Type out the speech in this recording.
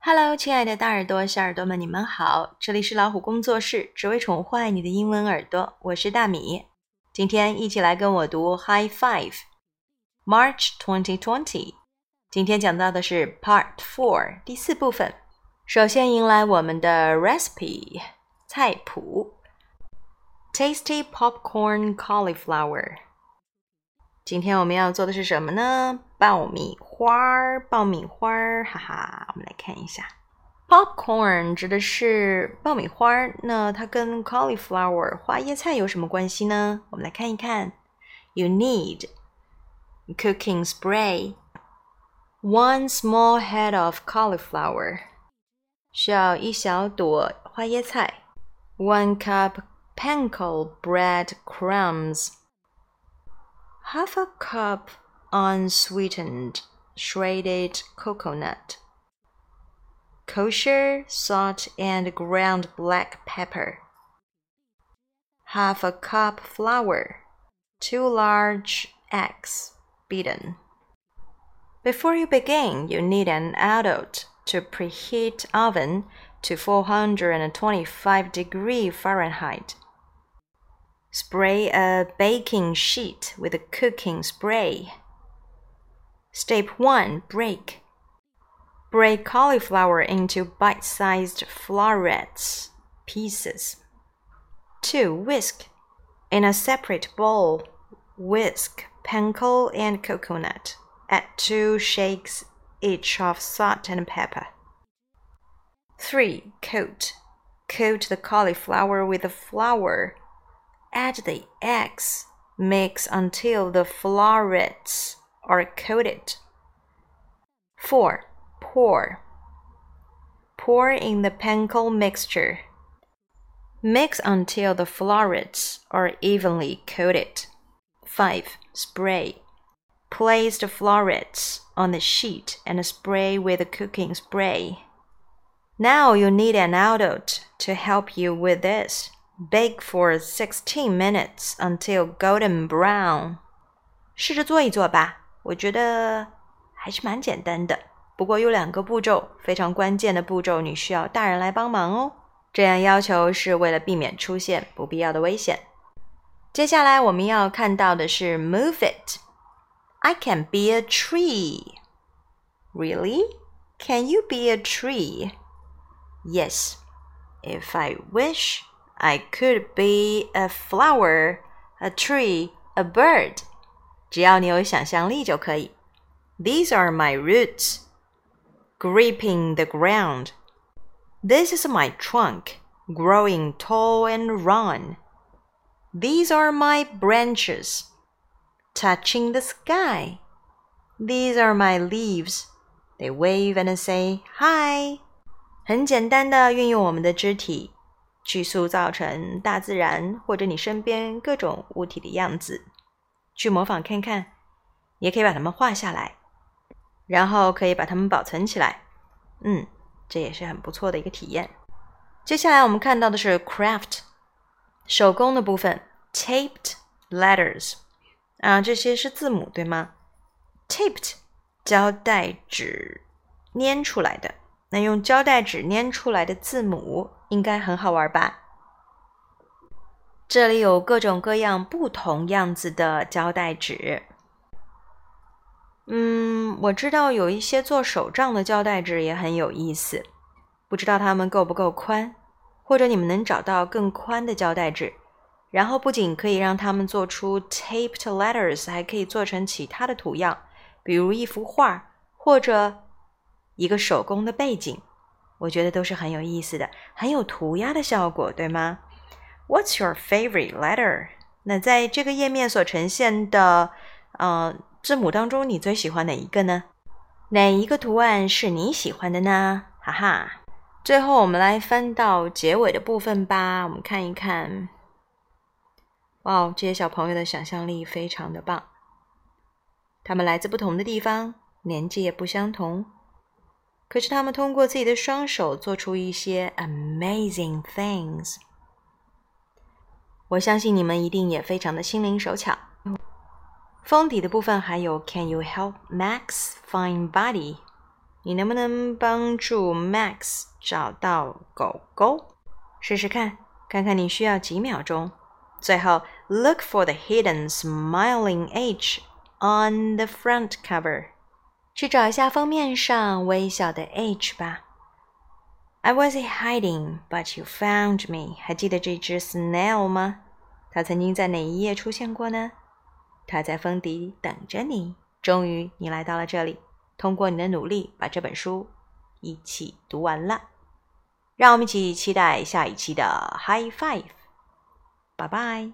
Hello，亲爱的大耳朵、小耳朵们，你们好！这里是老虎工作室，只为宠坏你的英文耳朵。我是大米，今天一起来跟我读 High Five March 2020。今天讲到的是 Part Four 第四部分。首先迎来我们的 Recipe 菜谱，Tasty Popcorn Cauliflower。今天我们要做的是什么呢？爆米花儿，爆米花儿，哈哈！我们来看一下，popcorn 指的是爆米花儿，那它跟 cauliflower 花椰菜有什么关系呢？我们来看一看。You need cooking spray, one small head of cauliflower，需要一小朵花椰菜，one cup panko bread crumbs。Half a cup unsweetened shredded coconut, kosher salt and ground black pepper, half a cup flour, two large eggs beaten. Before you begin, you need an adult to preheat oven to 425 degree Fahrenheit. Spray a baking sheet with a cooking spray. Step 1 Break. Break cauliflower into bite sized florets pieces. 2. Whisk. In a separate bowl, whisk panko and coconut. Add 2 shakes each of salt and pepper. 3. Coat. Coat the cauliflower with the flour Add the eggs. Mix until the florets are coated. 4. Pour. Pour in the panko mixture. Mix until the florets are evenly coated. 5. Spray. Place the florets on the sheet and spray with a cooking spray. Now you need an adult to help you with this. Bake for sixteen minutes until golden brown。试着做一做吧，我觉得还是蛮简单的。不过有两个步骤，非常关键的步骤，你需要大人来帮忙哦。这样要求是为了避免出现不必要的危险。接下来我们要看到的是 Move it。I can be a tree. Really? Can you be a tree? Yes. If I wish. I could be a flower, a tree, a bird. 只要你有想象力就可以。These are my roots, gripping the ground. This is my trunk, growing tall and round. These are my branches, touching the sky. These are my leaves. They wave and say hi. 很简单的运用我们的肢体 去塑造成大自然或者你身边各种物体的样子，去模仿看看，也可以把它们画下来，然后可以把它们保存起来。嗯，这也是很不错的一个体验。接下来我们看到的是 craft 手工的部分，taped letters 啊，这些是字母对吗？taped 胶带纸粘出来的。那用胶带纸粘出来的字母应该很好玩吧？这里有各种各样不同样子的胶带纸。嗯，我知道有一些做手账的胶带纸也很有意思，不知道它们够不够宽，或者你们能找到更宽的胶带纸，然后不仅可以让它们做出 taped letters，还可以做成其他的图样，比如一幅画或者。一个手工的背景，我觉得都是很有意思的，很有涂鸦的效果，对吗？What's your favorite letter？那在这个页面所呈现的，呃，字母当中，你最喜欢哪一个呢？哪一个图案是你喜欢的呢？哈哈！最后，我们来翻到结尾的部分吧，我们看一看。哇，这些小朋友的想象力非常的棒，他们来自不同的地方，年纪也不相同。可是他们通过自己的双手做出一些 amazing things。我相信你们一定也非常的心灵手巧。封底的部分还有 Can you help Max find Buddy？ 你能不能帮助 Max 找到狗狗？试试看，看看你需要几秒钟。最后，look for the hidden smiling H on the front cover， 去找一下封面上微笑的 H 吧。I was hiding, but you found me。还记得这只 snail 吗？它曾经在哪一页出现过呢？它在封底等着你。终于，你来到了这里。通过你的努力，把这本书一起读完了。让我们一起期待下一期的 High Five。拜拜。